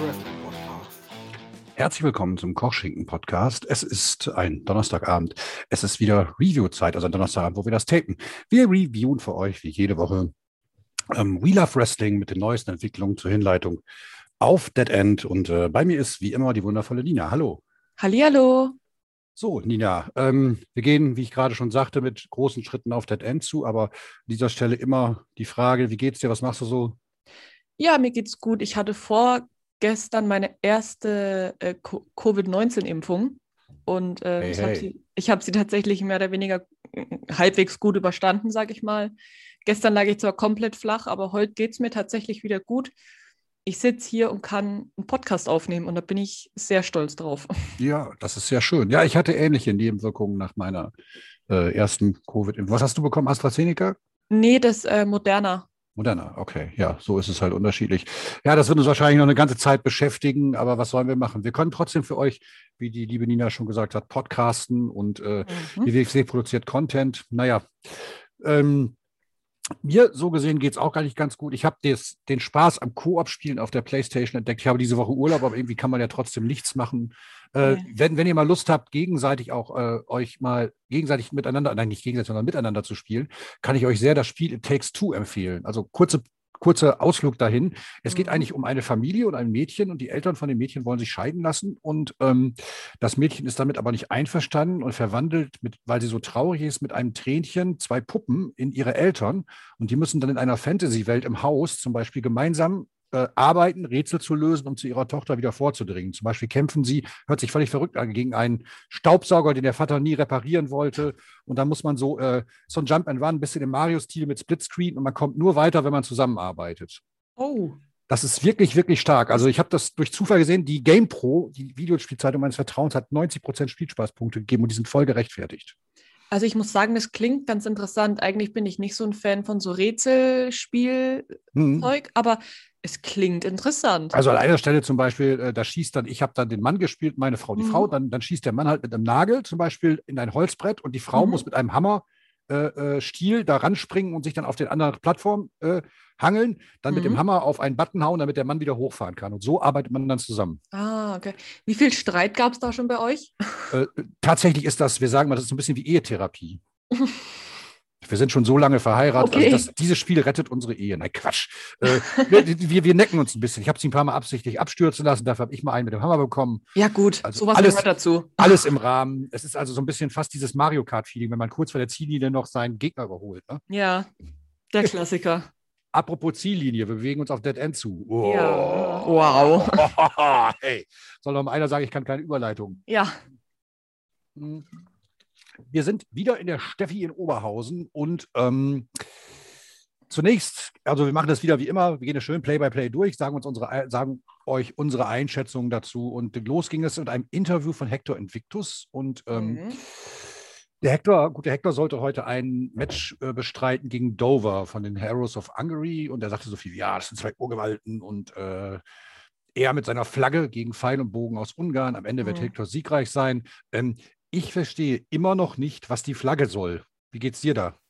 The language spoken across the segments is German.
Wrestling Podcast. Herzlich willkommen zum Kochschinken Podcast. Es ist ein Donnerstagabend. Es ist wieder Review-Zeit, also ein Donnerstagabend, wo wir das tapen. Wir reviewen für euch wie jede Woche ähm, We Love Wrestling mit den neuesten Entwicklungen zur Hinleitung auf Dead End. Und äh, bei mir ist wie immer die wundervolle Nina. Hallo. Hallihallo. So, Nina, ähm, wir gehen, wie ich gerade schon sagte, mit großen Schritten auf Dead End zu, aber an dieser Stelle immer die Frage, wie geht's dir, was machst du so? Ja, mir geht's gut. Ich hatte vorgestern meine erste äh, Co- Covid-19-Impfung und äh, Hey, ich habe hey. sie, ich hab sie tatsächlich mehr oder weniger äh, halbwegs gut überstanden, sage ich mal. Gestern lag ich zwar komplett flach, aber heute geht's mir tatsächlich wieder gut. Ich sitze hier und kann einen Podcast aufnehmen und da bin ich sehr stolz drauf. Ja, das ist sehr schön. Ja, ich hatte ähnliche Nebenwirkungen nach meiner äh, ersten Covid-Impfung. Was hast du bekommen? AstraZeneca? Nee, das äh, Moderna. Moderna, okay. Ja, so ist es halt unterschiedlich. Ja, das wird uns wahrscheinlich noch eine ganze Zeit beschäftigen, aber was sollen wir machen? Wir können trotzdem für euch, wie die liebe Nina schon gesagt hat, podcasten und äh, Mhm. die WXW produziert Content. Naja, ähm, mir so gesehen geht es auch gar nicht ganz gut. Ich habe den Spaß am Koop-Spielen auf der Playstation entdeckt. Ich habe diese Woche Urlaub, aber irgendwie kann man ja trotzdem nichts machen. Äh, wenn, wenn ihr mal Lust habt, gegenseitig auch äh, euch mal gegenseitig miteinander, nein, nicht gegenseitig, sondern miteinander zu spielen, kann ich euch sehr das Spiel It Takes Two empfehlen. Also kurze, kurzer Ausflug dahin. Es geht Mhm. eigentlich um eine Familie und ein Mädchen und die Eltern von dem Mädchen wollen sich scheiden lassen und ähm, das Mädchen ist damit aber nicht einverstanden und verwandelt, mit, weil sie so traurig ist, mit einem Tränchen zwei Puppen in ihre Eltern und die müssen dann in einer Fantasy-Welt im Haus zum Beispiel gemeinsam äh, arbeiten, Rätsel zu lösen, um zu ihrer Tochter wieder vorzudringen. Zum Beispiel kämpfen sie, hört sich völlig verrückt an, gegen einen Staubsauger, den der Vater nie reparieren wollte. Und dann muss man so, äh, so ein Jump and Run, ein bisschen im Mario-Stil mit Splitscreen und man kommt nur weiter, wenn man zusammenarbeitet. Oh. Das ist wirklich, wirklich stark. Also ich habe das durch Zufall gesehen. Die GamePro, die Videospielzeitung meines Vertrauens, hat 90 Prozent Spielspaßpunkte gegeben und die sind voll gerechtfertigt. Also ich muss sagen, das klingt ganz interessant. Eigentlich bin ich nicht so ein Fan von so Rätselspielzeug, Mhm. aber es klingt interessant. Also an einer Stelle zum Beispiel, äh, da schießt dann, ich habe dann den Mann gespielt, meine Frau die Mhm. Frau, dann, dann schießt der Mann halt mit einem Nagel zum Beispiel in ein Holzbrett und die Frau Mhm. muss mit einem Hammer äh, äh, Stiel da ranspringen und sich dann auf den anderen Plattform äh, hangeln, dann mit dem Mhm. Hammer auf einen Button hauen, damit der Mann wieder hochfahren kann. Und so arbeitet man dann zusammen. Ah, okay. Wie viel Streit gab es da schon bei euch? Äh, tatsächlich ist das, wir sagen mal, das ist ein bisschen wie Ehetherapie. Wir sind schon so lange verheiratet. Okay. Also das, dieses Spiel rettet unsere Ehe. Nein, Quatsch. Äh, wir, wir, wir necken uns ein bisschen. Ich habe sie ein paar Mal absichtlich abstürzen lassen. Dafür habe ich mal einen mit dem Hammer bekommen. Ja, gut, Also sowas alles- gehört dazu. Alles im Rahmen. Es ist also so ein bisschen fast dieses Mario Kart-Feeling, wenn man kurz vor der Ziellinie noch seinen Gegner überholt. Ne? Ja, der Klassiker. Apropos Ziellinie, wir bewegen uns auf Dead End zu. Oh. Ja. Wow. hey, soll doch mal einer sagen, ich kann keine Überleitung. Ja, Hm. Wir sind wieder in der Steffi in Oberhausen und ähm, zunächst, also wir machen das wieder wie immer, wir gehen das schön Play-by-Play durch, sagen, uns unsere, sagen euch unsere Einschätzungen dazu und los ging es mit einem Interview von Hector Invictus und ähm, Mhm. der Hector, gut, der Hector sollte heute ein Match äh, bestreiten gegen Dover von den Heroes of Hungary und er sagte so viel, ja, das sind zwei Urgewalten und äh, er mit seiner Flagge gegen Pfeil und Bogen aus Ungarn. Am Ende wird Mhm. Hector siegreich sein. Ähm, ich verstehe immer noch nicht, was die Flagge soll. Wie geht's dir da?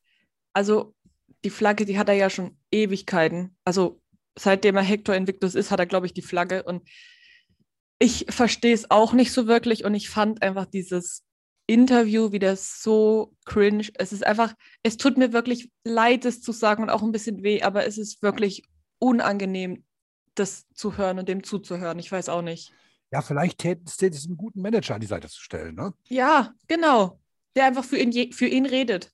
also die Flagge, die hat er ja schon Ewigkeiten. Also seitdem er Hector Invictus ist, hat er, glaube ich, die Flagge. Und ich verstehe es auch nicht so wirklich. Und ich fand einfach dieses Interview wieder so cringe. Es ist einfach, es tut mir wirklich leid, es zu sagen und auch ein bisschen weh, aber es ist wirklich unangenehm, das zu hören und dem zuzuhören. Ich weiß auch nicht. Ja, vielleicht täte es einen guten Manager an die Seite zu stellen. Ne? Ja, genau. Der einfach für ihn, für ihn redet.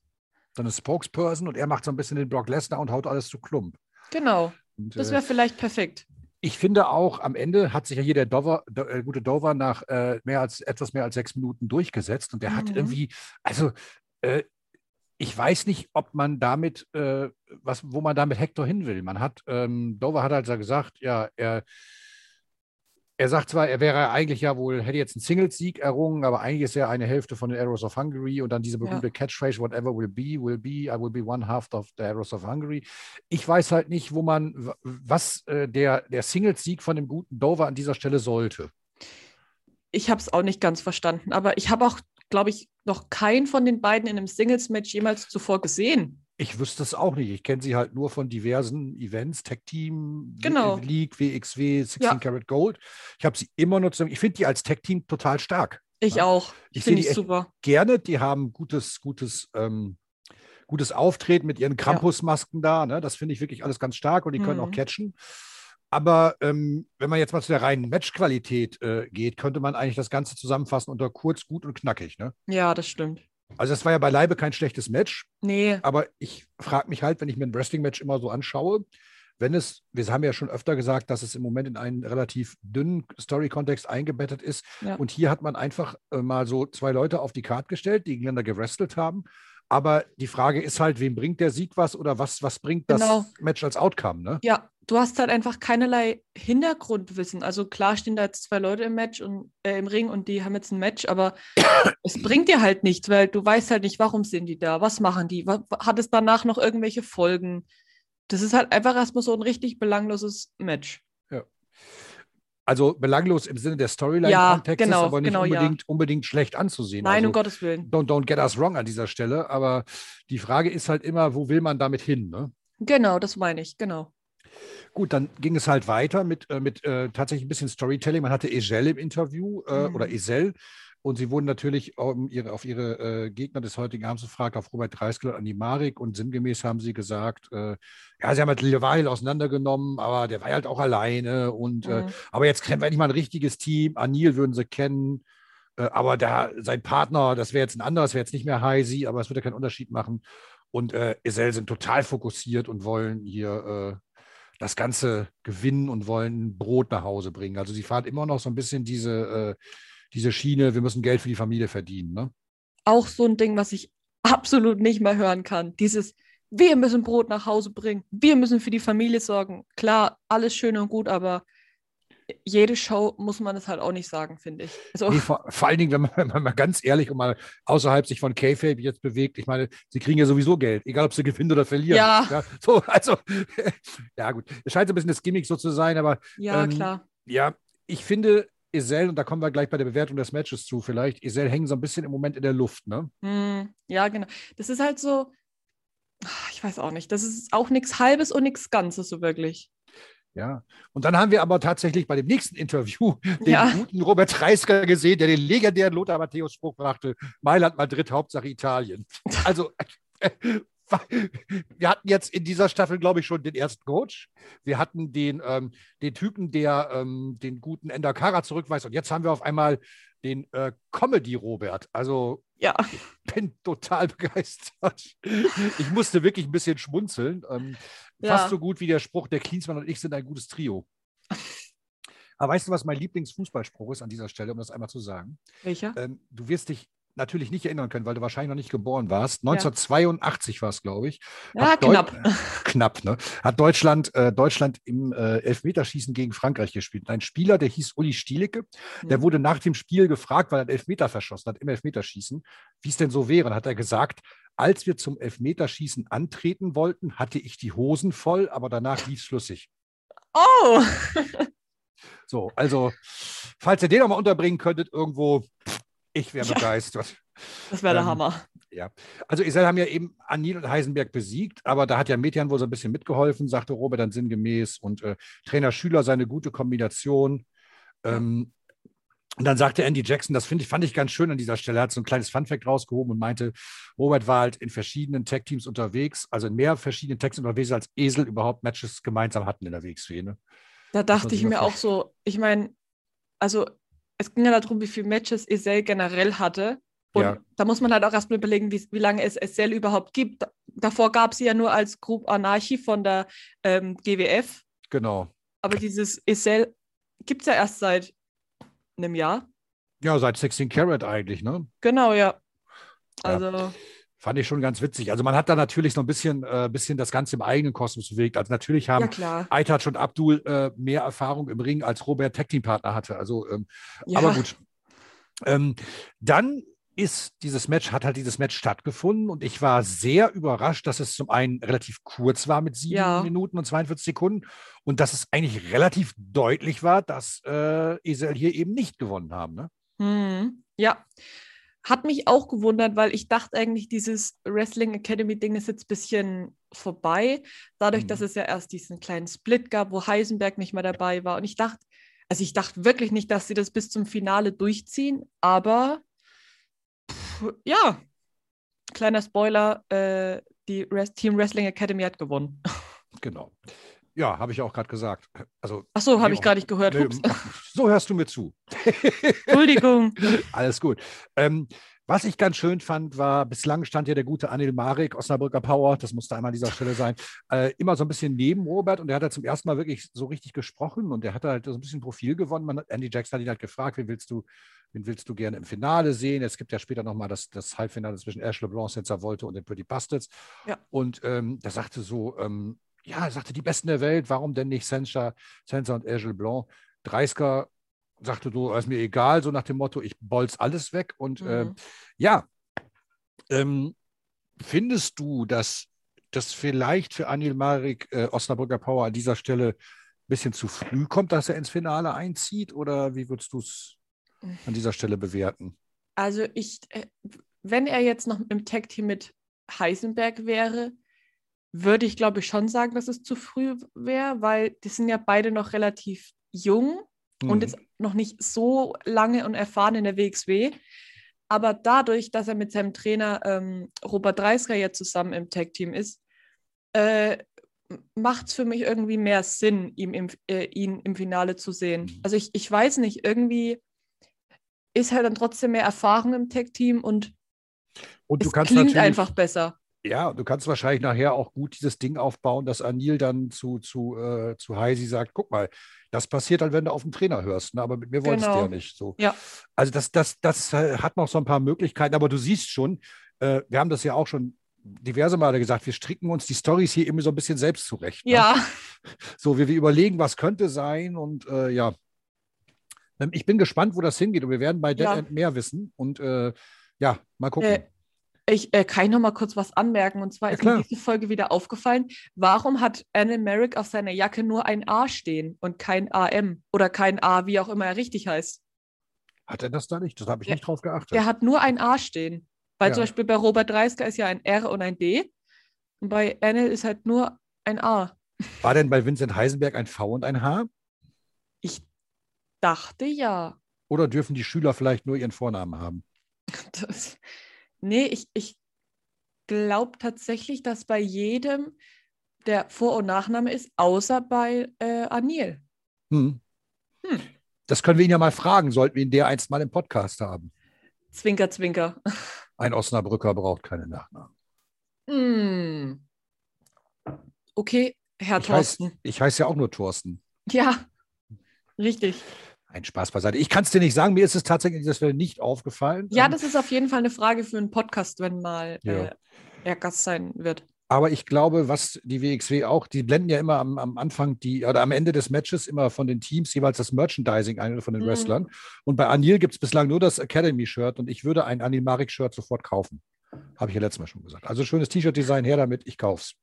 So eine Spokesperson und er macht so ein bisschen den Brock Lesnar und haut alles zu Klump. Genau. Und, Das äh, wäre vielleicht perfekt. ich finde auch, am Ende hat sich ja hier der Dover, Do, äh, gute Dover nach äh, mehr als, etwas mehr als sechs Minuten durchgesetzt und der hat Mhm. irgendwie, also äh, ich weiß nicht, ob man damit, äh, was, wo man damit Hector hin will. Man hat, ähm, Dover hat also gesagt, ja, er, er sagt zwar, er wäre eigentlich ja wohl, hätte jetzt einen Singles-Sieg errungen, aber eigentlich ist er eine Hälfte von den Arrows of Hungary und dann diese berühmte Catchphrase, whatever will be, will be, I will be one half of the Arrows of Hungary. Ich weiß halt nicht, wo man, was äh, der, der Singles-Sieg von dem guten Dover an dieser Stelle sollte. Ich habe es auch nicht ganz verstanden, aber ich habe auch, glaube ich, noch keinen von den beiden in einem Singles-Match jemals zuvor gesehen. Ich wüsste es auch nicht. Ich kenne sie halt nur von diversen Events, Tech Team, Genau. League, WXW, 16 Ja. Karat Gold. Ich habe sie immer nur zusammen. Ich finde die als Tech Team total stark. Ich Ja. auch. Ich finde die super. Gerne, die haben gutes, gutes, ähm, gutes Auftreten mit ihren Krampusmasken da. Ne? Das finde ich wirklich alles ganz stark und die können auch Mhm. catchen. Aber ähm, wenn man jetzt mal zu der reinen Matchqualität äh, geht, könnte man eigentlich das Ganze zusammenfassen unter kurz, gut und knackig. Ne? Ja, das stimmt. Also das war ja beileibe kein schlechtes Match. Nee, Aber ich frage mich halt, wenn ich mir ein Wrestling-Match immer so anschaue, wenn es, wir haben ja schon öfter gesagt, dass es im Moment in einen relativ dünnen Story-Kontext eingebettet ist. Ja. Und hier hat man einfach äh, mal so zwei Leute auf die Karte gestellt, die gegeneinander gewrestelt haben. Aber die Frage ist halt, wem bringt der Sieg was oder was, was bringt das Genau. Match als Outcome? Ne? ja, du hast halt einfach keinerlei Hintergrundwissen. Also klar stehen da jetzt zwei Leute im Match und äh, im Ring und die haben jetzt ein Match, aber es bringt dir halt nichts, weil du weißt halt nicht, warum sind die da, was machen die, hat es danach noch irgendwelche Folgen? Das ist halt einfach erstmal so ein richtig belangloses Match. Also belanglos im Sinne der Ja, Storyline-Kontextes, genau, aber nicht genau, ja. unbedingt, unbedingt schlecht anzusehen. Nein, also, um Gottes Willen. don't, don't get us wrong an dieser Stelle. Aber die Frage ist halt immer, wo will man damit hin? Ne? Genau, das meine ich, genau. Gut, dann ging es halt weiter mit, äh, mit äh, tatsächlich ein bisschen Storytelling. Man hatte Egel im Interview äh, Mhm. oder Esel und sie wurden natürlich um ihre, auf ihre äh, Gegner des heutigen Abends gefragt, auf Robert Dreiskel und Andi Marik und sinngemäß haben sie gesagt, äh, ja, sie haben halt Leweil auseinandergenommen, aber der war halt auch alleine und äh, Mhm. aber jetzt kennen wir endlich mal ein richtiges Team. Anil würden sie kennen. Äh, aber da, sein Partner, das wäre jetzt ein anderer, das wäre jetzt nicht mehr Heisi, aber es würde keinen Unterschied machen. Und äh, Esel sind total fokussiert und wollen hier äh, das Ganze gewinnen und wollen Brot nach Hause bringen. Also sie fahren immer noch so ein bisschen diese, äh, diese Schiene, wir müssen Geld für die Familie verdienen. Ne? Auch so ein Ding, was ich absolut nicht mehr hören kann. Dieses, wir müssen Brot nach Hause bringen, wir müssen für die Familie sorgen. Klar, alles schön und gut, aber jede Show muss man es halt auch nicht sagen, finde ich. Also, Nee, vor, vor allen Dingen, wenn man, wenn man mal ganz ehrlich und mal außerhalb sich von K-Fape jetzt bewegt, ich meine, sie kriegen ja sowieso Geld, egal ob sie gewinnen oder verlieren. Ja. so, also, ja gut, es scheint so ein bisschen das Gimmick so zu sein, aber ja, ähm, klar. ja, ich finde, Esel, und da kommen wir gleich bei der Bewertung des Matches zu, vielleicht, Esel hängen so ein bisschen im Moment in der Luft, ne? Hm, ja, genau. Das ist halt so, ah, ich weiß auch nicht, das ist auch nichts Halbes und nichts Ganzes so wirklich. Ja. Und dann haben wir aber tatsächlich bei dem nächsten Interview den Ja. guten Robert Reisker gesehen, der den legendären Lothar Matthäus-Spruch brachte: Mailand, Madrid, Hauptsache Italien. Also, wir hatten jetzt in dieser Staffel, glaube ich, schon den ersten Coach. Wir hatten den, ähm, den Typen, der ähm, den guten Endakara zurückweist. Und jetzt haben wir auf einmal den äh, Comedy-Robert. Also, Ja, bin total begeistert. Ich musste wirklich ein bisschen schmunzeln. Ähm, Ja. Fast so gut wie der Spruch, der Klinsmann und ich sind ein gutes Trio. Aber weißt du, was mein Lieblingsfußballspruch ist an dieser Stelle, um das einmal zu sagen? welcher? Ähm, du wirst dich natürlich nicht erinnern können, weil du wahrscheinlich noch nicht geboren warst. 1982 war es, glaube ich. Ja, Deu- knapp. Knapp, ne? Hat Deutschland, äh, Deutschland im äh, Elfmeterschießen gegen Frankreich gespielt. Ein Spieler, der hieß Uli Stielicke, der Mhm. wurde nach dem Spiel gefragt, weil er einen Elfmeter verschossen hat, im Elfmeterschießen, wie es denn so wäre. Und hat er gesagt, als wir zum Elfmeterschießen antreten wollten, hatte ich die Hosen voll, aber danach lief es flüssig. Oh! So, also, falls ihr den noch mal unterbringen könntet, irgendwo, ich wäre Ja. begeistert. Das wäre der Ähm, Hammer. Also Isel haben ja eben Anil und Heisenberg besiegt, aber da hat ja Metian wohl so ein bisschen mitgeholfen, sagte Robert dann sinngemäß. Und äh, Trainer Schüler seine gute Kombination. Ähm, und dann sagte Andy Jackson, das finde ich, fand ich ganz schön an dieser Stelle. Hat so ein kleines Funfact rausgehoben und meinte, Robert war halt in verschiedenen Tech-Teams unterwegs, also in mehr verschiedenen Teams unterwegs, als Esel überhaupt Matches gemeinsam hatten in der WXW. Da dachte ich mir auch so, ich meine, also es ging ja darum, wie viele Matches Esel generell hatte. Und Ja. da muss man halt auch erstmal überlegen, wie, wie lange es Esel überhaupt gibt. Da- Davor gab es sie ja nur als Group Anarchy von der ähm, GWF. Genau. Aber dieses Esel gibt es ja erst seit einem Jahr. Ja, seit 16 Carat eigentlich, ne? Genau, ja. Ja. Fand ich schon ganz witzig. Also man hat da natürlich so ein bisschen, äh, bisschen das Ganze im eigenen Kosmos bewegt. Also natürlich haben ja, und Abdul äh, mehr Erfahrung im Ring als Robert Tag Team Partner hatte. Also, ähm, Ja. aber gut. Ähm, dann ist dieses Match, hat halt dieses Match stattgefunden und ich war sehr überrascht, dass es zum einen relativ kurz war mit sieben Ja. Minuten und 42 Sekunden und dass es eigentlich relativ deutlich war, dass äh, Esel hier eben nicht gewonnen haben. Ne? Hm, ja. Hat mich auch gewundert, weil ich dachte eigentlich, dieses Wrestling Academy Ding ist jetzt ein bisschen vorbei, dadurch, Mhm. dass es ja erst diesen kleinen Split gab, wo Heisenberg nicht mehr dabei war. Und ich dachte, also ich dachte wirklich nicht, dass sie das bis zum Finale durchziehen, aber pff, ja, kleiner Spoiler, äh, die Res Team Wrestling Academy hat gewonnen. Genau. Ja, habe ich auch gerade gesagt. Also, Ach so, habe ich gar nicht gehört. nee, so hörst du mir zu. Entschuldigung. Alles gut. Ähm, was ich ganz schön fand, war, bislang stand ja der gute Anil Marek, Osnabrücker Power, das musste einmal an dieser Stelle sein, äh, immer so ein bisschen neben Robert und der hat halt zum ersten Mal wirklich so richtig gesprochen und der hat halt so ein bisschen Profil gewonnen. Man, hat- Andy Jackson hat ihn halt gefragt, wen willst du, wen willst du gerne im Finale sehen? Es gibt ja später nochmal das, das Halbfinale zwischen Ash LeBlanc, Sensor Volte und den Pretty Bastards. Ja. Und ähm, der sagte so, ähm, ja, er sagte, die Besten der Welt, warum denn nicht Sensor, Sensor und Ash LeBlanc? 30er sagte so, ist mir egal, so nach dem Motto, ich bolz alles weg. Und Mhm. ähm, ja, ähm, findest du, dass das vielleicht für Anil Marik äh, Osnabrücker Power an dieser Stelle ein bisschen zu früh kommt, dass er ins Finale einzieht? Oder wie würdest du es an dieser Stelle bewerten? Also ich, äh, wenn er jetzt noch im Tag-Team mit Heisenberg wäre, würde ich glaube ich schon sagen, dass es zu früh wäre, weil die sind ja beide noch relativ jung und Mhm. jetzt noch nicht so lange und erfahren in der WXW. Aber dadurch, dass er mit seinem Trainer ähm, Robert Dreisker jetzt zusammen im Tag-Team ist, äh, macht es für mich irgendwie mehr Sinn, ihm im, äh, ihn im Finale zu sehen. Mhm. Also ich, ich weiß nicht, irgendwie ist halt dann trotzdem mehr Erfahrung im Tag-Team und Und du es kannst klingt einfach besser. Ja, du kannst wahrscheinlich nachher auch gut dieses Ding aufbauen, dass Anil dann zu, zu, äh, zu Heisi sagt, guck mal, das passiert halt, wenn du auf den Trainer hörst, ne? aber mit mir wolltest du Genau. ja nicht. So. Ja. Also das, das, das äh, hat noch so ein paar Möglichkeiten, aber du siehst schon, äh, wir haben das ja auch schon diverse Male gesagt, wir stricken uns die Stories hier immer so ein bisschen selbst zurecht. ne? Ja, So, wir, wir überlegen, was könnte sein und äh, ja. Ähm, Ich bin gespannt, wo das hingeht und wir werden bei Dead Ja. End mehr wissen und äh, ja, mal gucken. Ich äh, kann ich noch mal kurz was anmerken. Und zwar Ja, ist mir klar. diese Folge wieder aufgefallen, warum hat Anne Merrick auf seiner Jacke nur ein A stehen und kein AM oder kein A, wie auch immer er richtig heißt? Hat er das da nicht? Das habe ich Ja. nicht drauf geachtet. Der hat nur ein A stehen. Weil Ja. zum Beispiel bei Robert Dreisker ist ja ein R und ein D. Und bei Anne ist halt nur ein A. War denn bei Vincent Heisenberg ein V und ein H? Ich dachte ja. Oder dürfen die Schüler vielleicht nur ihren Vornamen haben? Das, nee, ich, ich glaube tatsächlich, dass bei jedem der Vor- und Nachname ist, außer bei äh, Anil. Hm. Hm. Das können wir ihn ja mal fragen, sollten wir ihn der einst mal im Podcast haben. Zwinker, zwinker. Ein Osnabrücker braucht keine Nachnamen. Hm. Okay, Herr Ich heiße Thorsten. ich heiß ja auch nur Thorsten. Ja, richtig. Ein Spaß beiseite. Ich kann es dir nicht sagen, mir ist es tatsächlich dieser Stelle nicht aufgefallen. Ja, Ähm, das ist auf jeden Fall eine Frage für einen Podcast, wenn mal Ja. äh, er Gast sein wird. Aber ich glaube, was die WXW auch, die blenden ja immer am, am Anfang die, oder am Ende des Matches immer von den Teams jeweils das Merchandising ein oder von den Mhm. Wrestlern. Und bei Anil gibt es bislang nur das Academy-Shirt und ich würde ein Anil Marik-Shirt sofort kaufen. Habe ich ja letztes Mal schon gesagt. Also schönes T-Shirt-Design her damit, ich kauf's.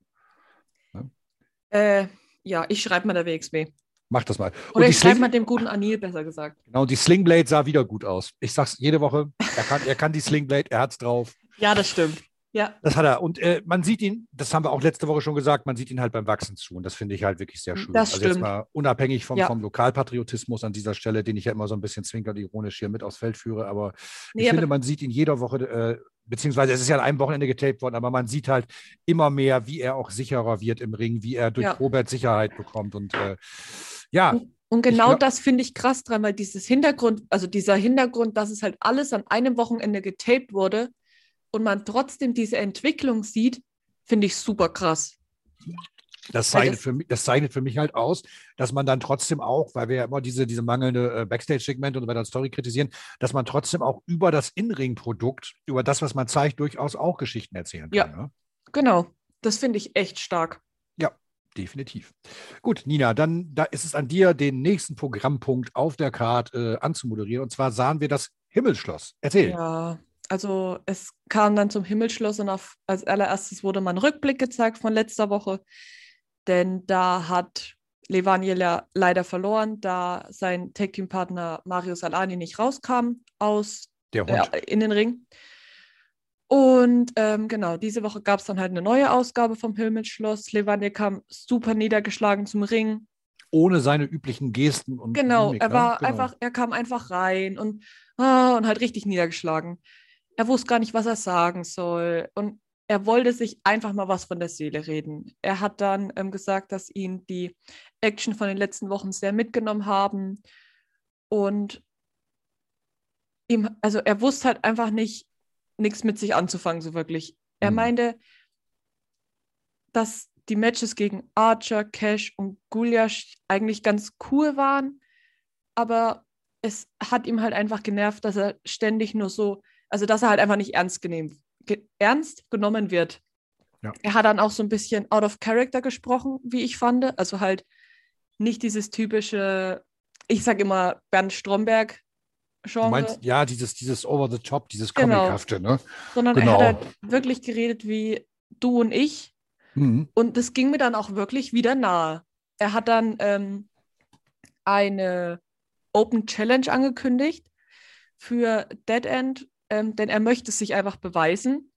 Äh, ja, ich schreibe mal der WXW. Mach das mal. Oder und, ich schreibe mal dem guten Anil, besser gesagt. genau, die Slingblade sah wieder gut aus. Ich sag's jede Woche, er kann, er kann die Slingblade, er hat's drauf. Ja, das stimmt. Ja, Das hat er. Und äh, man sieht ihn, das haben wir auch letzte Woche schon gesagt, man sieht ihn halt beim Wachsen zu. Und das finde ich halt wirklich sehr schön. Das also jetzt stimmt. mal unabhängig vom, Ja. vom Lokalpatriotismus an dieser Stelle, den ich ja immer so ein bisschen zwinkernd ironisch hier mit aufs Feld führe. Aber Nee, ich aber- finde, man sieht ihn jeder Woche, äh, beziehungsweise es ist ja an einem Wochenende getaped worden, aber man sieht halt immer mehr, wie er auch sicherer wird im Ring, wie er durch Ja. Robert Sicherheit bekommt. Und äh, ja, Und genau glaub- das finde ich krass dran, weil dieses Hintergrund, also dieser Hintergrund, dass es halt alles an einem Wochenende getaped wurde und man trotzdem diese Entwicklung sieht, finde ich super krass. Das zeichnet, für mich, das zeichnet für mich halt aus, dass man dann trotzdem auch, weil wir ja immer diese, diese mangelnde äh, Backstage-Segmente und bei der Story kritisieren, dass man trotzdem auch über das In-Ring-Produkt, über das, was man zeigt, durchaus auch Geschichten erzählen kann. Ja. Ne? Genau, das finde ich echt stark. Definitiv. Gut, Nina, dann da ist es an dir, den nächsten Programmpunkt auf der Karte äh, anzumoderieren. Und zwar sahen wir das Himmelsschloss. Erzähl. Ja, also es kam dann zum Himmelsschloss und auf, als allererstes wurde mal ein Rückblick gezeigt von letzter Woche, denn da hat Levaniel leider verloren, da sein Tag-Team-Partner Mario Salani nicht rauskam aus äh, in den Ring. Und ähm, genau, diese Woche gab es dann halt eine neue Ausgabe vom Himmelsschloss. Levante kam super niedergeschlagen zum Ring. Ohne seine üblichen Gesten und Genau, Mimik, er ne? war Genau. einfach, er kam einfach rein und, ah, und halt richtig niedergeschlagen. Er wusste gar nicht, was er sagen soll. Und er wollte sich einfach mal was von der Seele reden. Er hat dann ähm, gesagt, dass ihn die Action von den letzten Wochen sehr mitgenommen haben. Und ihm, also er wusste halt einfach nicht, nichts mit sich anzufangen, so wirklich. Er Mhm. meinte, dass die Matches gegen Archer, Cash und Gulyash eigentlich ganz cool waren, aber es hat ihm halt einfach genervt, dass er ständig nur so, also dass er halt einfach nicht ernst, genehm, ge ernst genommen wird. Ja. Er hat dann auch so ein bisschen out of character gesprochen, wie ich fand. Also halt nicht dieses typische, ich sag immer Bernd Stromberg Du Genre, meinst, ja, dieses, dieses Over the Top, dieses Genau. Comichafte, ne? sondern genau. er hat halt wirklich geredet wie du und ich. Mhm. Und das ging mir dann auch wirklich wieder nahe. Er hat dann ähm, eine Open Challenge angekündigt für Dead End, ähm, denn er möchte sich einfach beweisen.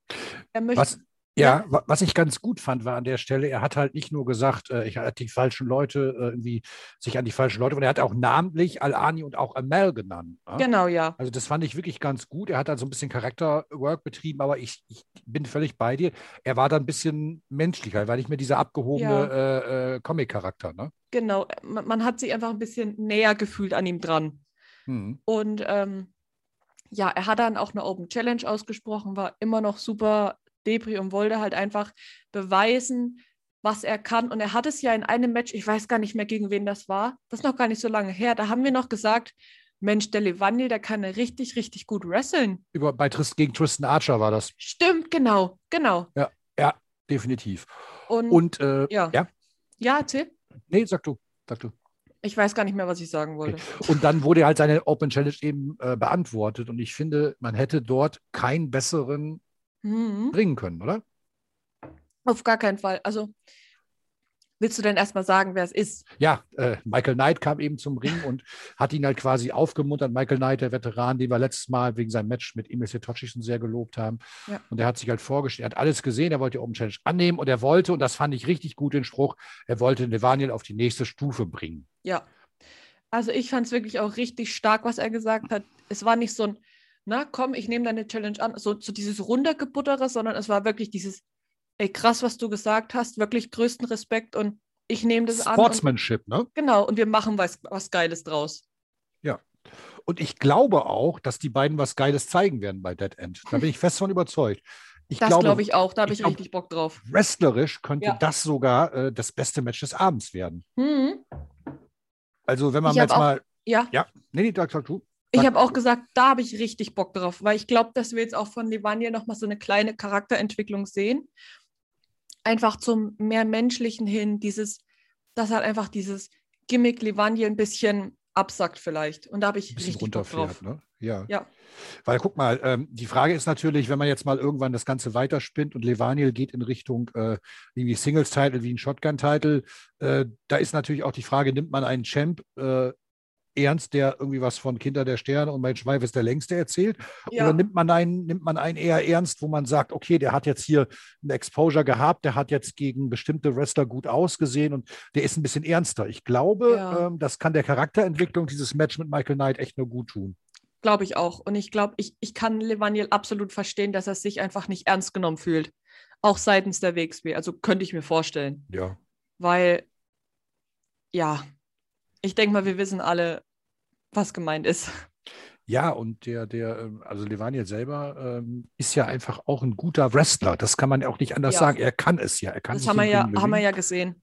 Er möchte, Was, ja, wa- was ich ganz gut fand, war an der Stelle, er hat halt nicht nur gesagt, äh, ich hatte die falschen Leute, äh, irgendwie sich an die falschen Leute, und er hat auch namentlich Al-Ani und auch Amal genannt. Ne? genau, ja. Also das fand ich wirklich ganz gut. Er hat dann so ein bisschen Charakterwork betrieben, aber ich, ich bin völlig bei dir. Er war dann ein bisschen menschlicher, er war nicht mehr dieser abgehobene Ja. äh, äh, Comic-Charakter. Ne? Genau. Man, man hat sich einfach ein bisschen näher gefühlt an ihm dran. Mhm. Und ähm, ja, er hat dann auch eine Open Challenge ausgesprochen, war immer noch super Debris und wollte halt einfach beweisen, was er kann. Und er hat es ja in einem Match, ich weiß gar nicht mehr, gegen wen das war, das ist noch gar nicht so lange her, da haben wir noch gesagt, Mensch, der Levaniel, der kann ja richtig, richtig gut wresteln. Über, bei Trist, gegen Tristan Archer war das Stimmt, genau, genau. definitiv. Und, Und äh, ja. ja, ja, erzähl. nee, sag du, sag du. Ich weiß gar nicht mehr, was ich sagen wollte. Und dann wurde halt seine Open Challenge eben äh, beantwortet. Und ich finde, man hätte dort keinen besseren Mhm. bringen können, oder? Auf gar keinen Fall. Also, willst du denn erstmal sagen, wer es ist? Ja, äh, Michael Knight kam eben zum Ring und hat ihn halt quasi aufgemuntert. Michael Knight, der Veteran, den wir letztes Mal wegen seinem Match mit Emil Setoci schon sehr gelobt haben. Ja. Und er hat sich halt vorgestellt, er hat alles gesehen, er wollte die Open Challenge annehmen und er wollte, und das fand ich richtig gut, den Spruch, er wollte Levaniel auf die nächste Stufe bringen. Ja. Also ich fand es wirklich auch richtig stark, was er gesagt hat. Es war nicht so ein, na komm, ich nehme deine Challenge an, so, so dieses runtergebuttere, sondern es war wirklich dieses, ey krass, was du gesagt hast, wirklich größten Respekt und ich nehme das an. Und, Sportsmanship, ne? genau, und wir machen was, was Geiles draus. Und ich glaube auch, dass die beiden was Geiles zeigen werden bei Dead End. Da bin ich fest von überzeugt. Ich das glaube, glaube ich auch, da habe ich ich, glaub- richtig Bock drauf. wrestlerisch könnte Ja. das sogar äh, das beste Match des Abends werden. Mhm. Also wenn man jetzt auch- mal, Ja, ja, nee, nee, sag, sag du. Ich habe auch gesagt, da habe ich richtig Bock drauf, weil ich glaube, dass wir jetzt auch von Levaniel nochmal so eine kleine Charakterentwicklung sehen. Einfach zum mehr menschlichen hin, dieses, dass halt einfach dieses Gimmick Levaniel ein bisschen absackt vielleicht. Und da habe ich richtig Bock drauf. runterfährt. Ne? Ja. Ja. Weil guck mal, ähm, die Frage ist natürlich, wenn man jetzt mal irgendwann das Ganze weiterspinnt und Levaniel geht in Richtung äh, irgendwie Singles-Title wie ein Shotgun-Title, äh, da ist natürlich auch die Frage, nimmt man einen Champ äh, ernst, der irgendwie was von Kinder der Sterne und mein Schweif ist der längste erzählt? Ja. Oder nimmt man einen, nimmt man einen eher ernst, wo man sagt, okay, der hat jetzt hier ein Exposure gehabt, der hat jetzt gegen bestimmte Wrestler gut ausgesehen und der ist ein bisschen ernster. Ich glaube, Ja. ähm, das kann der Charakterentwicklung dieses Match mit Michael Knight echt nur gut tun. Glaube ich auch. Und ich glaube, ich, ich kann Levaniel absolut verstehen, dass er sich einfach nicht ernst genommen fühlt. Auch seitens der WXW. Also könnte ich mir vorstellen. Ja. Weil, ja, ich denke mal, wir wissen alle, was gemeint ist. Ja, und der, der, ähm, also Levaniel selber ähm, ist ja einfach auch ein guter Wrestler. Das kann man ja auch nicht anders Ja. sagen. Er kann es ja. Er kann Das haben wir, ja, haben wir ja gesehen.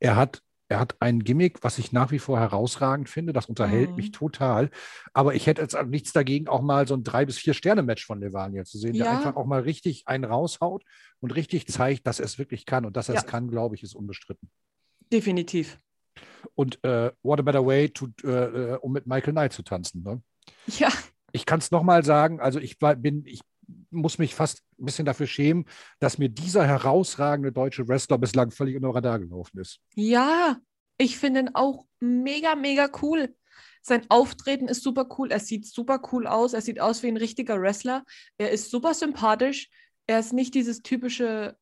Er hat, er hat ein Gimmick, was ich nach wie vor herausragend finde. Das unterhält Mhm. mich total. Aber ich hätte jetzt auch nichts dagegen, auch mal so ein drei bis vier Sterne Match von Levaniel zu sehen, der Ja. einfach auch mal richtig einen raushaut und richtig zeigt, dass er es wirklich kann. Und dass er es Ja. kann, glaube ich, ist unbestritten. Definitiv. Und äh, what a better way, to, äh, äh, um mit Michael Knight zu tanzen. Ne? Ja, ich kann es nochmal sagen, also ich bin, ich muss mich fast ein bisschen dafür schämen, dass mir dieser herausragende deutsche Wrestler bislang völlig unter Radar gelaufen ist. ja, ich finde ihn auch mega, mega cool. Sein Auftreten ist super cool. Er sieht super cool aus. Er sieht aus wie ein richtiger Wrestler. Er ist super sympathisch. Er ist nicht dieses typische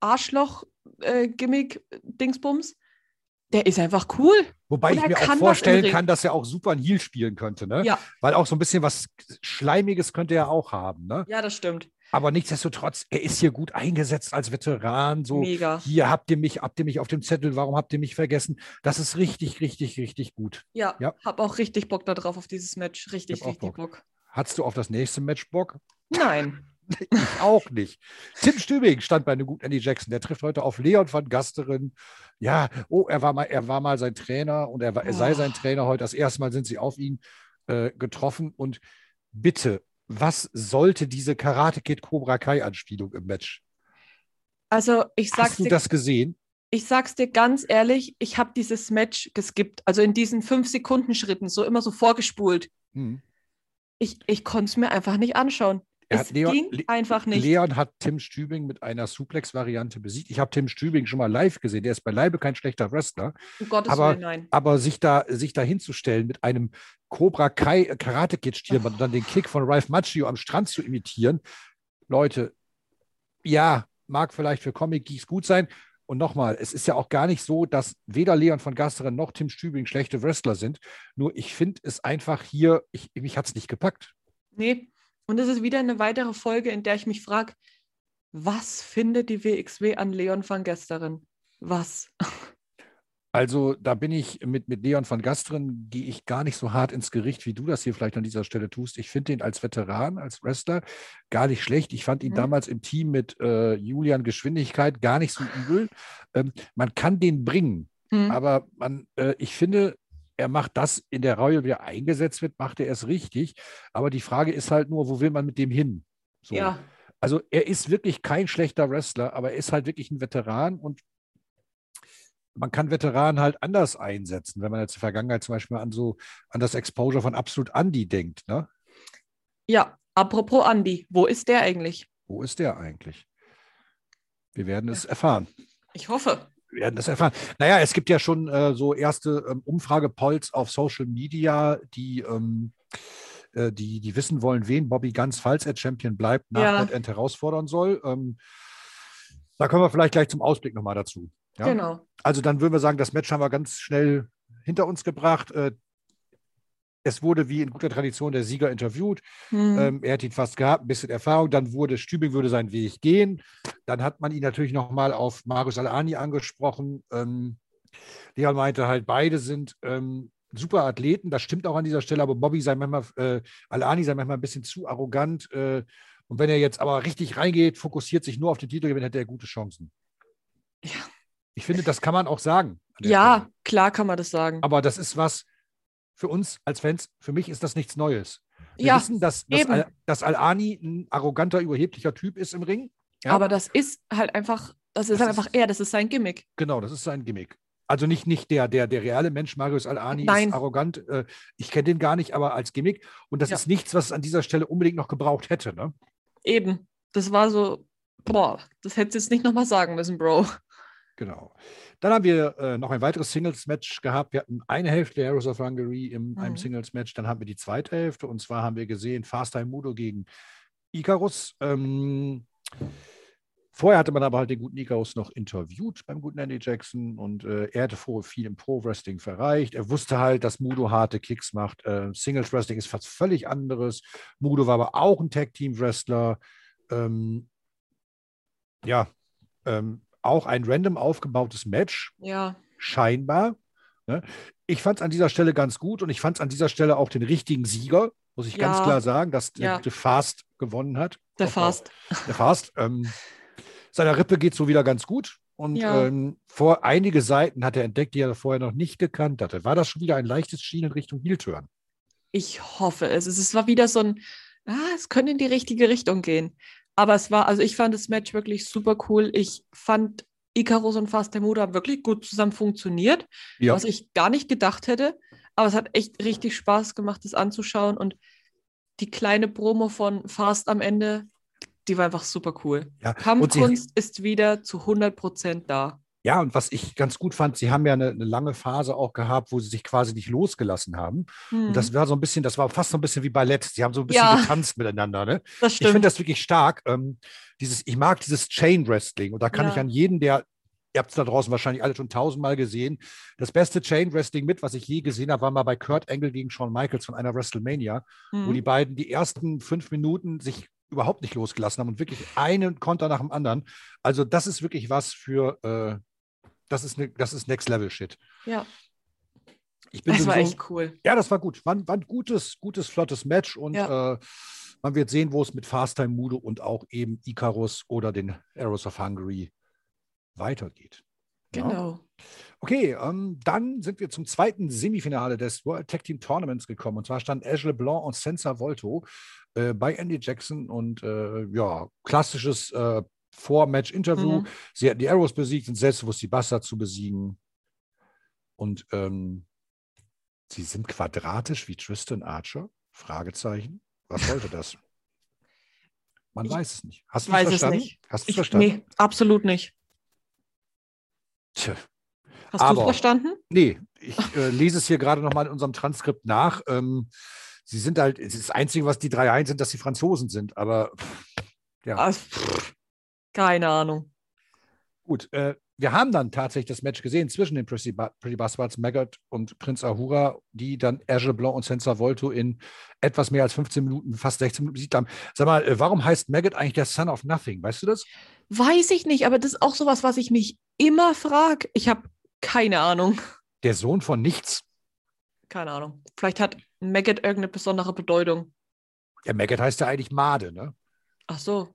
Arschloch-Gimmick-Dingsbums. Der ist einfach cool. Wobei ich mir auch vorstellen kann, dass er auch super ein Heal spielen könnte, ne? Ja, Weil auch so ein bisschen was Schleimiges könnte er auch haben, ne? ja, das stimmt. Aber nichtsdestotrotz, er ist hier gut eingesetzt als Veteran. So, Mega. hier habt ihr mich, habt ihr mich auf dem Zettel, warum habt ihr mich vergessen? Das ist richtig, richtig, richtig gut. Ja, Ja. hab auch richtig Bock da drauf auf dieses Match. Richtig, richtig Bock. Bock. Hattest du auf das nächste Match Bock? Nein. Ich auch nicht. Tim Stübing stand bei einem guten Andy Jackson. Der trifft heute auf Leon van Gasteren. Ja, oh, er war mal, er war mal sein Trainer und er, war, er sei sein Trainer heute. Das erste Mal sind sie auf ihn äh, getroffen. Und bitte, was sollte diese Karate Kid Cobra Kai Anspielung im Match? Also, ich sag's Hast du dir das gesehen? Ich sag's dir ganz ehrlich, ich habe dieses Match geskippt. Also in diesen fünf Sekunden Schritten, so immer so vorgespult. Hm. Ich, ich konnte es mir einfach nicht anschauen. Er es Leon- ging Le- einfach nicht. Leon hat Tim Stübing mit einer Suplex-Variante besiegt. Ich habe Tim Stübing schon mal live gesehen. Der ist beileibe kein schlechter Wrestler. um Gottes aber- Willen, nein. Aber sich da, sich da hinzustellen mit einem Cobra Kai äh, Karate Kid Stil und dann den Kick von Ralph Macchio am Strand zu imitieren, Leute, ja, mag vielleicht für Comic Geeks gut sein. Und nochmal, es ist ja auch gar nicht so, dass weder Leon von Gasteren noch Tim Stübing schlechte Wrestler sind. Nur ich finde es einfach hier, ich, mich hat es nicht gepackt. Nee. Und es ist wieder eine weitere Folge, in der ich mich frage, was findet die WXW an Leon van Gesteren? Was? Also da bin ich mit, mit Leon van Gasteren, gehe ich gar nicht so hart ins Gericht, wie du das hier vielleicht an dieser Stelle tust. Ich finde ihn als Veteran, als Wrestler gar nicht schlecht. Ich fand ihn Mhm. damals im Team mit äh, Julian Geschwindigkeit gar nicht so übel. Ähm, man kann den bringen, Hm. aber man, äh, ich finde, er macht das in der Reihe, wie er eingesetzt wird, macht er es richtig. Aber die Frage ist halt nur, wo will man mit dem hin? So. Ja, Also er ist wirklich kein schlechter Wrestler, aber er ist halt wirklich ein Veteran und man kann Veteranen halt anders einsetzen, wenn man jetzt in der Vergangenheit zum Beispiel an so an das Exposure von Absolut Andy denkt. Ne? ja. Apropos Andy, wo ist der eigentlich? Wo ist der eigentlich? Wir werden es erfahren. Ich hoffe. Wir werden es erfahren. Naja, es gibt ja schon äh, so erste ähm, Umfragepolls auf Social Media, die, ähm, äh, die, die wissen wollen, wen Bobby Guns, falls er Champion bleibt, nach Ja. Dead End herausfordern soll. Ähm, da kommen wir vielleicht gleich zum Ausblick nochmal dazu. Ja? Genau. Also dann würden wir sagen, das Match haben wir ganz schnell hinter uns gebracht. Äh, Es wurde wie in guter Tradition der Sieger interviewt. Hm. Ähm, er hat ihn fast gehabt, ein bisschen Erfahrung. Dann wurde Stübing würde seinen Weg gehen. Dann hat man ihn natürlich nochmal auf Marius Alani angesprochen. Ähm, Leon meinte halt, beide sind ähm, super Athleten. Das stimmt auch an dieser Stelle, aber Bobby sei manchmal, äh, Alani sei manchmal ein bisschen zu arrogant. Äh, und wenn er jetzt aber richtig reingeht, fokussiert sich nur auf den Titel, dann hätte er gute Chancen. Ja. Ich finde, das kann man auch sagen. ja, Stelle. klar kann man das sagen. Aber das ist was für uns als Fans, für mich ist das nichts Neues. Wir ja, wissen, dass, dass. Al, dass Al-Ani ein arroganter, überheblicher Typ ist im Ring. Ja. aber das ist halt einfach, das ist Das halt ist- einfach er, das ist sein Gimmick. Genau, das ist sein Gimmick. Also nicht, nicht der, der, der reale Mensch, Marius Al-Ani, ist arrogant. Äh, ich kenne den gar nicht, aber als Gimmick. Und das Ja. ist nichts, was es an dieser Stelle unbedingt noch gebraucht hätte. Ne? Eben. Das war so, boah, das hättest du jetzt nicht nochmal sagen müssen, Bro. Genau. Dann haben wir äh, noch ein weiteres Singles-Match gehabt. Wir hatten eine Hälfte der Heroes of Hungary in einem Mhm. Singles-Match. Dann haben wir die zweite Hälfte. Und zwar haben wir gesehen Fast Time Mudo gegen Icarus. Ähm, vorher hatte man aber halt den guten Icarus noch interviewt beim guten Andy Jackson. Und äh, er hatte vorher viel im Pro-Wrestling verreicht. Er wusste halt, dass Mudo harte Kicks macht. Äh, Singles-Wrestling ist fast völlig anderes. Mudo war aber auch ein Tag-Team-Wrestler. Ähm, ja, ähm, auch ein random aufgebautes Match, Ja, scheinbar. Ne? Ich fand es an dieser Stelle ganz gut und ich fand es an dieser Stelle auch den richtigen Sieger, muss ich ganz Ja. klar sagen, dass der Ja. gute Fast gewonnen hat. der Auch- Fast. Der Fast. Ähm, seiner Rippe geht so wieder ganz gut. Und Ja. ähm, vor einige Seiten hat er entdeckt, die er vorher noch nicht gekannt hatte. War das schon wieder ein leichtes Schienen in Richtung Heel-Turn? Ich hoffe es. Es war wieder so ein, ah, es könnte in die richtige Richtung gehen. Aber es war, also ich fand das Match wirklich super cool. Ich fand Icarus und Fast Muda haben wirklich gut zusammen funktioniert, Ja. was ich gar nicht gedacht hätte. Aber es hat echt richtig Spaß gemacht, das anzuschauen. Und die kleine Promo von Fast am Ende, die war einfach super cool. ja. Kampfkunst ist wieder zu 100% da. Ja, und was ich ganz gut fand, sie haben ja eine, eine lange Phase auch gehabt, wo sie sich quasi nicht losgelassen haben. Hm. Und das war so ein bisschen, das war fast so ein bisschen wie Ballett. Sie haben so ein bisschen Ja. getanzt miteinander. Ne? Ich finde das wirklich stark. Ähm, dieses, ich mag dieses Chain Wrestling. Und da kann Ja. ich an jeden, der, ihr habt es da draußen wahrscheinlich alle schon tausendmal gesehen, das beste Chain Wrestling mit, was ich je gesehen habe, war mal bei Kurt Angle gegen Shawn Michaels von einer WrestleMania, wo Hm. die beiden die ersten fünf Minuten sich überhaupt nicht losgelassen haben und wirklich einen Konter nach dem anderen. Also, das ist wirklich was für, äh, das ist, ne, das ist Next Level Shit. Ja, Ich bin das war sowieso- echt cool. ja, das war gut. War, ein- war ein gutes, gutes, flottes Match und äh, man wird sehen, wo es mit Fast Time Mudo und auch eben Icarus oder den Arrows of Hungary weitergeht. Ja. Genau. Okay, ähm, dann sind wir zum zweiten Semifinale des World Tag Team Tournaments gekommen. Und zwar standen Edge LeBlanc und Senza Volto äh, bei Andy Jackson und äh, ja, klassisches äh, Vor-Match-Interview. Mhm. Sie hatten die Arrows besiegt, sind selbstbewusst die Bastard zu besiegen. Und ähm, sie sind quadratisch wie Tristan Archer? Fragezeichen. Was sollte das? Man Ich weiß es nicht. Hast du es Weiß es verstanden? nicht. Hast du es Ich, verstanden? nee, absolut nicht. Tja. Hast du es verstanden? Nee, ich äh, lese es hier gerade nochmal in unserem Transkript nach. Ähm, sie sind halt, das Einzige, was die drei eins sind, dass sie Franzosen sind. Aber pff, ja, Ah, pff, keine Ahnung. gut. Äh, wir haben dann tatsächlich das Match gesehen zwischen den Pretty, Ba- Pretty Bastards, Maggot und Prinz Ahura, die dann Erge Blanc und Senza Volto in etwas mehr als 15 Minuten, fast 16 Minuten besiegt haben. Sag mal, äh, warum heißt Maggot eigentlich der Son of Nothing? Weißt du das? Weiß ich nicht, aber das ist auch sowas, was ich mich immer frage. Ich habe keine Ahnung. Der Sohn von nichts. Keine Ahnung. Vielleicht hat Maggot irgendeine besondere Bedeutung. Ja, Maggot heißt ja eigentlich Made, ne? Ach so.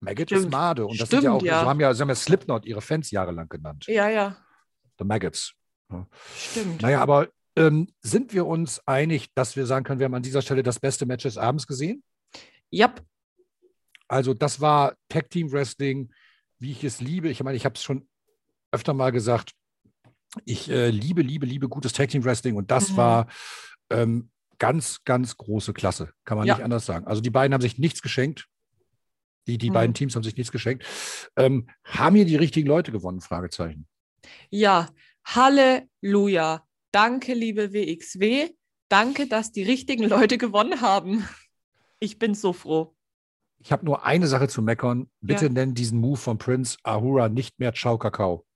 Maggot ist Stimmt. Made. Und das sind ja auch, Stimmt, ja. so haben ja, so haben ja Slipknot ihre Fans jahrelang genannt. Ja, ja. The Maggots. Stimmt. Naja, aber ähm, sind wir uns einig, dass wir sagen können, wir haben an dieser Stelle das beste Match des Abends gesehen? Yep. Also das war Tag Team Wrestling, wie ich es liebe. Ich meine, ich habe es schon öfter mal gesagt. Ich äh, liebe, liebe, liebe gutes Tag Team Wrestling und das Mhm. war ähm, ganz, ganz große Klasse. Kann man Ja. nicht anders sagen. Also die beiden haben sich nichts geschenkt. Die, die Mhm. beiden Teams haben sich nichts geschenkt. Ähm, haben hier die richtigen Leute gewonnen? Fragezeichen. Ja. Halleluja. Danke, liebe WXW. Danke, dass die richtigen Leute gewonnen haben. Ich bin so froh. Ich habe nur eine Sache zu meckern. Bitte Ja. nenn diesen Move von Prince Ahura nicht mehr Ciao Kakao.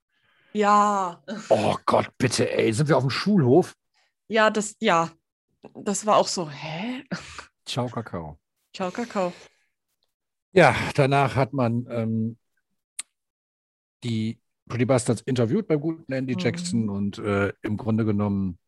Ja. Oh Gott, bitte, ey. Sind wir auf dem Schulhof? Ja, das, ja. Das war auch so, hä? Ciao Kakao. Ciao, Kakao. Ja, danach hat man ähm, die Pretty Bastards interviewt beim guten Andy Mhm. Jackson und äh, im Grunde genommen,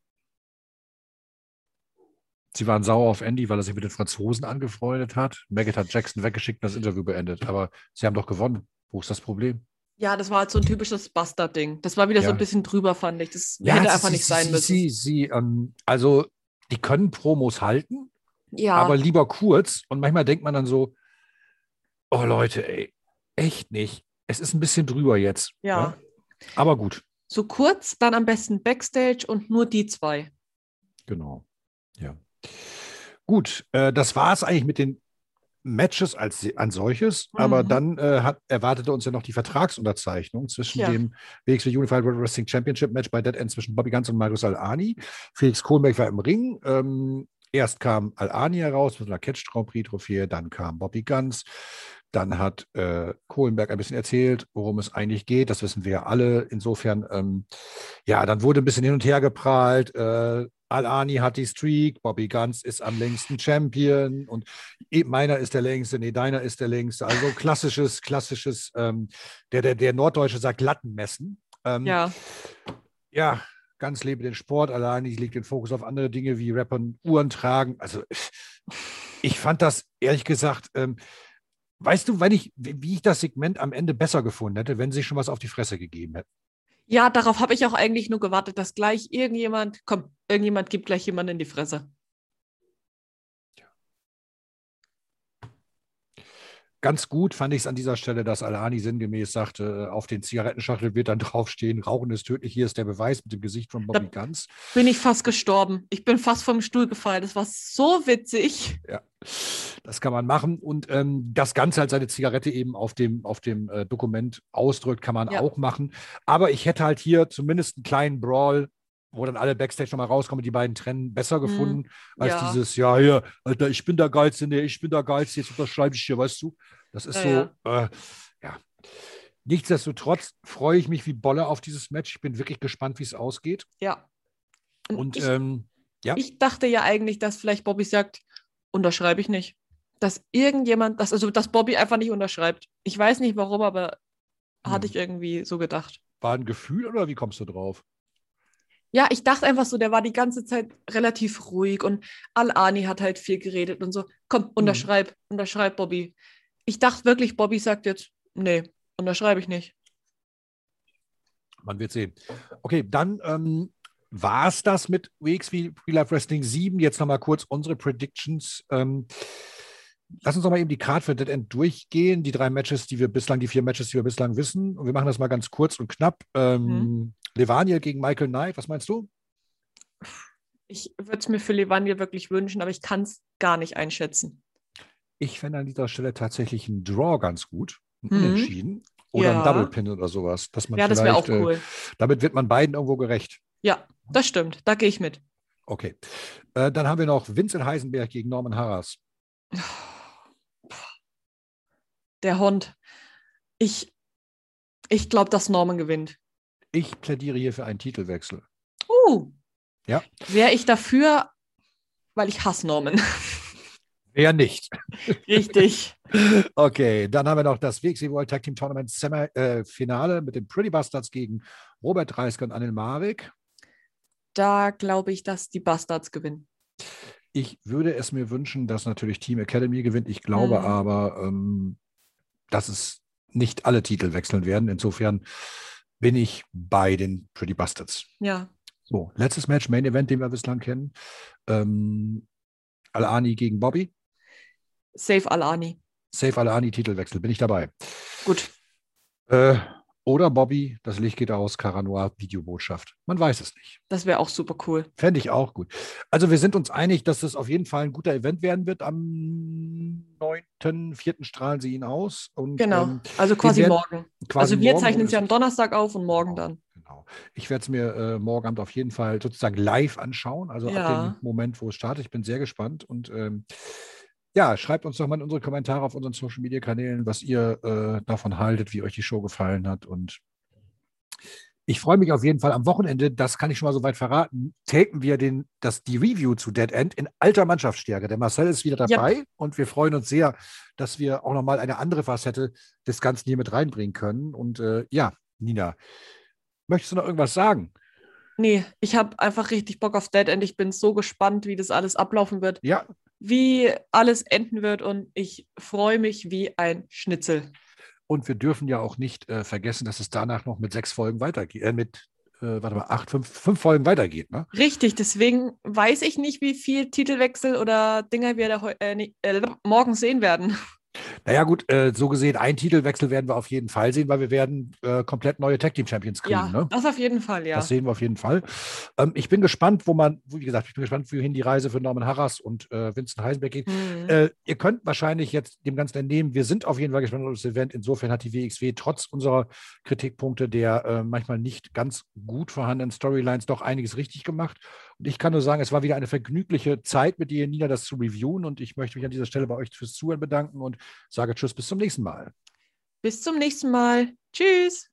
sie waren sauer auf Andy, weil er sich mit den Franzosen angefreundet hat. Maggot hat Jackson weggeschickt und das Interview beendet. Aber sie haben doch gewonnen. Wo ist das Problem? Ja, das war halt so ein typisches Bastard-Ding. Das war wieder so Ja. ein bisschen drüber, fand ich. Das Ja, hätte einfach sie, nicht sein sie, müssen. Sie, sie, ähm, also, die können Promos halten, ja, aber lieber kurz. Und manchmal denkt man dann so, oh Leute, ey, echt nicht. Es ist ein bisschen drüber jetzt. Ja. ne? Aber gut, so kurz, dann am besten Backstage und nur die zwei. genau. Ja. Gut, äh, das war es eigentlich mit den Matches als an solches, aber Mhm. dann äh, hat, erwartete uns ja noch die Vertragsunterzeichnung zwischen Ja. dem WXW Unified World Wrestling Championship Match bei Dead End zwischen Bobby Guns und Marius Al-Ani. Felix Kohlberg war im Ring. Ähm, erst kam Al-Ani heraus mit einer Catch Grand Prix Trophäe, dann kam Bobby Guns. Dann hat äh, Kohlenberg ein bisschen erzählt, worum es eigentlich geht. Das wissen wir ja alle. Insofern, ähm, ja, dann wurde ein bisschen hin und her geprahlt. Äh, Al-Ani hat die Streak, Bobby Guns ist am längsten Champion und eh, meiner ist der längste, nee, deiner ist der längste. Also klassisches, klassisches, ähm, der, der, der Norddeutsche sagt Lattenmessen. Ähm, Ja, ja, ganz lebe den Sport. Allein ich lege den Fokus auf andere Dinge wie Rappern, Uhren tragen. Also ich fand das ehrlich gesagt, ähm, weißt du, wenn ich, wie ich das Segment am Ende besser gefunden hätte, wenn sie schon was auf die Fresse gegeben hätten. ja, darauf habe ich auch eigentlich nur gewartet, dass gleich irgendjemand, komm, irgendjemand gibt gleich jemand in die Fresse. Ganz gut fand ich es an dieser Stelle, dass Alani sinngemäß sagte, auf den Zigarettenschachtel wird dann draufstehen, Rauchen ist tödlich, hier ist der Beweis mit dem Gesicht von Bobby Guns. Bin ich fast gestorben. Ich bin fast vom Stuhl gefallen. Das war so witzig. Ja, Das kann man machen. Und ähm, das Ganze als seine Zigarette eben auf dem, auf dem äh, Dokument ausdrückt, kann man Ja. auch machen. Aber ich hätte halt hier zumindest einen kleinen Brawl, wo dann alle Backstage nochmal rauskommen, die beiden trennen, besser gefunden, als Mhm. Ja. dieses, ja, hier, Alter, ich bin der Geilste, nee, ich bin der Geilste, jetzt unterschreibe ich hier, weißt du? Das ist Ja, so, Äh, ja. Nichtsdestotrotz freue ich mich wie Bolle auf dieses Match. Ich bin wirklich gespannt, wie es ausgeht. Ja. Und ich, ähm, ja. ich dachte ja eigentlich, dass vielleicht Bobby sagt, unterschreibe ich nicht. Dass irgendjemand, dass, also dass Bobby einfach nicht unterschreibt. Ich weiß nicht warum, aber hatte Hm. ich irgendwie so gedacht. war ein Gefühl oder wie kommst du drauf? Ja, ich dachte einfach so, der war die ganze Zeit relativ ruhig und Al-Ani hat halt viel geredet und so. Komm, unterschreib, unterschreib, Bobby. Ich dachte wirklich, Bobby sagt jetzt, nee, unterschreibe ich nicht. Man wird sehen. Okay, dann ähm, war es das mit WXW Real Life Wrestling 7. Jetzt nochmal kurz unsere Predictions. Ähm, lass uns noch mal eben die Card für Dead End durchgehen. Die drei Matches, die wir bislang, die vier Matches, die wir bislang wissen. Und wir machen das mal ganz kurz und knapp. Ähm, Levaniel gegen Michael Knight, was meinst du? Ich würde es mir für Levaniel wirklich wünschen, aber ich kann es gar nicht einschätzen. Ich fände an dieser Stelle tatsächlich einen Draw ganz gut. Ein Mhm. Unentschieden. Oder Ja. ein Double Pin oder sowas. Dass man Ja, das wäre auch vielleicht, cool. Äh, damit wird man beiden irgendwo gerecht. Ja, das stimmt. Da gehe ich mit. Okay. Äh, dann haben wir noch Vincent Heisenberg gegen Norman Harras. Der Hund. Ich, ich glaube, dass Norman gewinnt. Ich plädiere hier für einen Titelwechsel. Uh. Ja. Wäre ich dafür, weil ich hasse Norman. Wer nicht? Richtig. Okay, dann haben wir noch das WXW World Tag Team Tournament Semi äh, Finale mit den Pretty Bastards gegen Robert Reisker und Anil Marek. Da glaube ich, dass die Bastards gewinnen. Ich würde es mir wünschen, dass natürlich Team Academy gewinnt. Ich glaube Mhm. aber, ähm, dass es nicht alle Titel wechseln werden. Insofern bin ich bei den Pretty Bastards. Ja. So, letztes Match, Main Event, den wir bislang kennen. Ähm, Al-Ani gegen Bobby. Safe Alani. Safe Al-Ani, Titelwechsel, bin ich dabei. Gut. Äh, oder Bobby, das Licht geht aus, Caranoir, Videobotschaft. Man weiß es nicht. Das wäre auch super cool. Fände ich auch gut. Also wir sind uns einig, dass es auf jeden Fall ein guter Event werden wird. Am 9.4. strahlen sie ihn aus. Und, Genau. ähm, Also quasi werden morgen. quasi also wir morgen zeichnen es ja am Donnerstag auf und morgen dann. Genau. Ich werde es mir äh, morgen Abend auf jeden Fall sozusagen live anschauen, also ab Ja. dem Moment, wo es startet. Ich bin sehr gespannt und ähm, ja, schreibt uns doch mal in unsere Kommentare auf unseren Social Media Kanälen, was ihr äh, davon haltet, wie euch die Show gefallen hat. Und ich freue mich auf jeden Fall am Wochenende, das kann ich schon mal soweit verraten, tapen wir den, das, die Review zu Dead End in alter Mannschaftsstärke. Der Marcel ist wieder Yep. dabei und wir freuen uns sehr, dass wir auch nochmal eine andere Facette des Ganzen hier mit reinbringen können. Und äh, ja, Nina, möchtest du noch irgendwas sagen? Nee, ich habe einfach richtig Bock auf Dead End. Ich bin so gespannt, wie das alles ablaufen wird, Ja, wie alles enden wird und ich freue mich wie ein Schnitzel. und wir dürfen ja auch nicht äh, vergessen, dass es danach noch mit sechs Folgen weitergeht, äh, mit, äh, warte mal, acht, fünf, fünf Folgen weitergeht, ne? Richtig, deswegen weiß ich nicht, wie viel Titelwechsel oder Dinger wir da äh, äh, morgen sehen werden. Naja, gut, äh, so gesehen, einen Titelwechsel werden wir auf jeden Fall sehen, weil wir werden äh, komplett neue Tag Team Champions kriegen, ja, ne? das auf jeden Fall, ja. Das sehen wir auf jeden Fall. Ähm, ich bin gespannt, wo man, wie gesagt, ich bin gespannt, wohin die Reise für Norman Harras und äh, Vincent Heisenberg geht. Hm. Äh, ihr könnt wahrscheinlich jetzt dem Ganzen entnehmen, wir sind auf jeden Fall gespannt auf das Event. Insofern hat die WXW trotz unserer Kritikpunkte der äh, manchmal nicht ganz gut vorhandenen Storylines doch einiges richtig gemacht. Und ich kann nur sagen, es war wieder eine vergnügliche Zeit mit dir, Nina, das zu reviewen. Und ich möchte mich an dieser Stelle bei euch fürs Zuhören bedanken und sage Tschüss, bis zum nächsten Mal. Bis zum nächsten Mal. Tschüss.